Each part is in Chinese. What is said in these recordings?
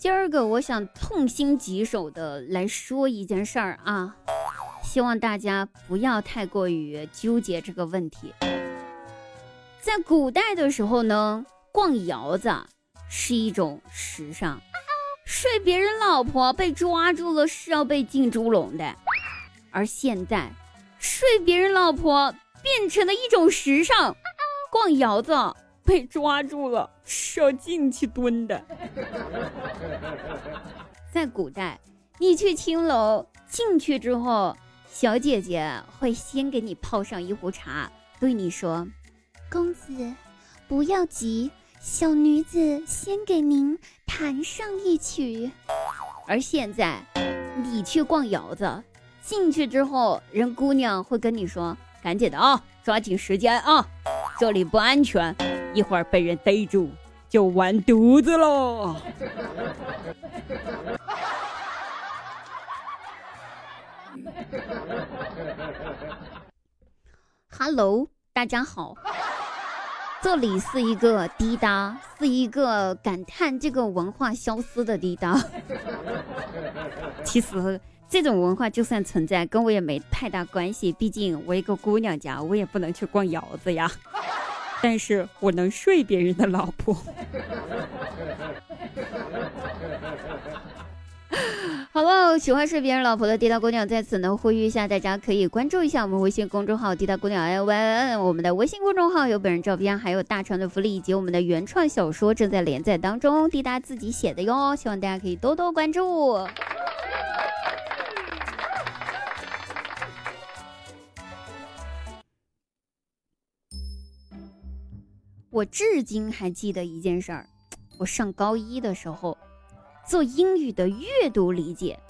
今儿个我想痛心疾首的来说一件事儿啊，希望大家不要太过于纠结这个问题。在古代的时候呢，逛窑子是一种时尚，睡别人老婆被抓住了是要被进猪笼的，而现在睡别人老婆变成了一种时尚，逛窑子被抓住了是要进去蹲的。在古代，你去青楼进去之后，小姐姐会先给你泡上一壶茶，对你说。公子，不要急，小女子先给您弹上一曲。而现在，你去逛窑子，进去之后，人姑娘会跟你说：“赶紧的啊，抓紧时间啊，这里不安全，一会儿被人逮住就完犊子喽。哈喽大家好。这里是一个滴答，是一个感叹这个文化消失的滴答。其实这种文化就算存在，跟我也没太大关系。毕竟我一个姑娘家，我也不能去逛窑子呀。但是我能睡别人的老婆。好了，喜欢睡别人老婆的滴答姑娘在此呢，呼吁一下大家可以关注一下我们微信公众号“滴答姑娘 L Y N”。我们的微信公众号有本人照片，还有大船的福利，以及我们的原创小说正在连载当中，滴答自己写的哟，希望大家可以多多关注。我至今还记得一件事儿，我上高一的时候。做英语的阅读理解，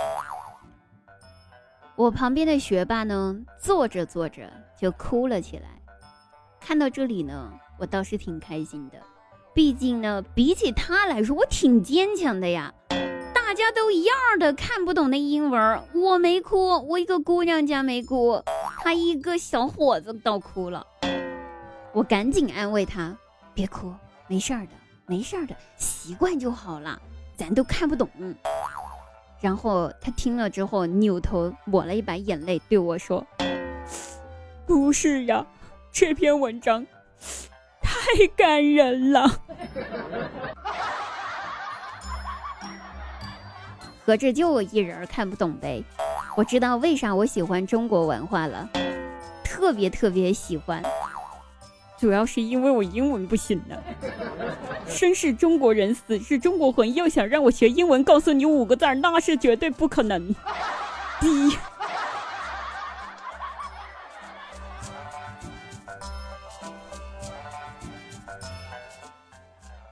我旁边的学霸呢，做着做着就哭了起来。看到这里呢，我倒是挺开心的，毕竟呢，比起他来说，我挺坚强的呀。大家都一样的看不懂那英文，我没哭，我一个姑娘家没哭，他一个小伙子倒哭了。我赶紧安慰他，别哭，没事儿的，没事儿的，习惯就好了。咱都看不懂，然后他听了之后扭头抹了一把眼泪，对我说：“不是呀，这篇文章太感人了。”合着就我一人看不懂呗？我知道为啥我喜欢中国文化了，特别特别喜欢。主要是因为我英文不行呢。生是中国人，死是中国魂。要想让我学英文，告诉你五个字儿，那是绝对不可能。第一，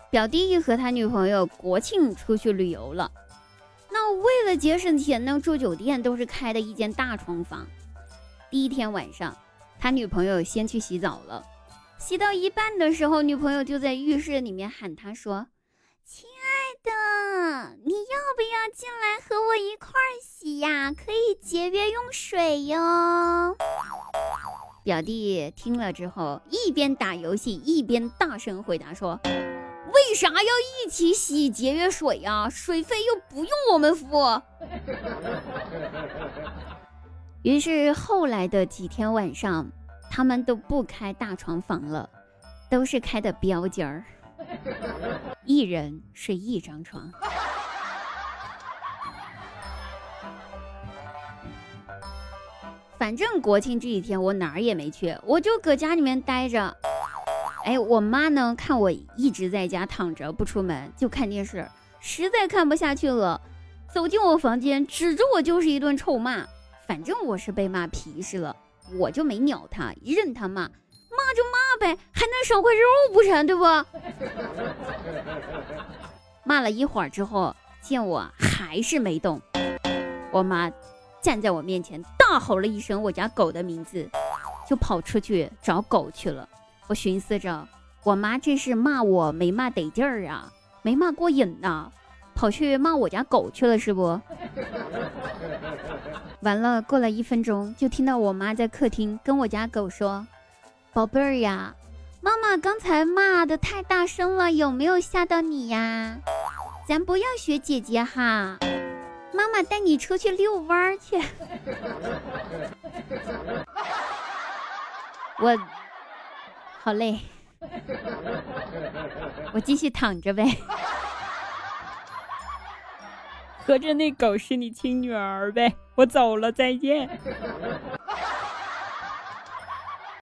表弟和他女朋友国庆出去旅游了。那为了节省钱呢，住酒店都是开的一间大床房。第一天晚上，他女朋友先去洗澡了。洗到一半的时候，女朋友就在浴室里面喊他说：“亲爱的，你要不要进来和我一块儿洗呀？可以节约用水哟。”表弟听了之后，一边打游戏一边大声回答说：“为啥要一起洗节约水呀？水费又不用我们付。”于是后来的几天晚上。他们都不开大床房了，都是开的标间儿，一人睡一张床。反正国庆这几天我哪儿也没去，我就搁家里面待着。哎，我妈呢，看我一直在家躺着不出门，就看电视，实在看不下去了，走进我房间，指着我就是一顿臭骂。反正我是被骂皮实了。我就没鸟他，任他骂，骂就骂呗，还能少块肉不成？对不？骂了一会儿之后，见我还是没动，我妈站在我面前大吼了一声我家狗的名字，就跑出去找狗去了。我寻思着，我妈这是骂我没骂得劲儿啊，没骂过瘾呐，跑去骂我家狗去了是不？完了，过了一分钟，就听到我妈在客厅跟我家狗说：“宝贝儿呀，妈妈刚才骂的太大声了，有没有吓到你呀？”咱不要学姐姐哈，妈妈带你出去遛弯儿去。我好累，我继续躺着呗。合着那狗是你亲女儿呗？我走了，再见。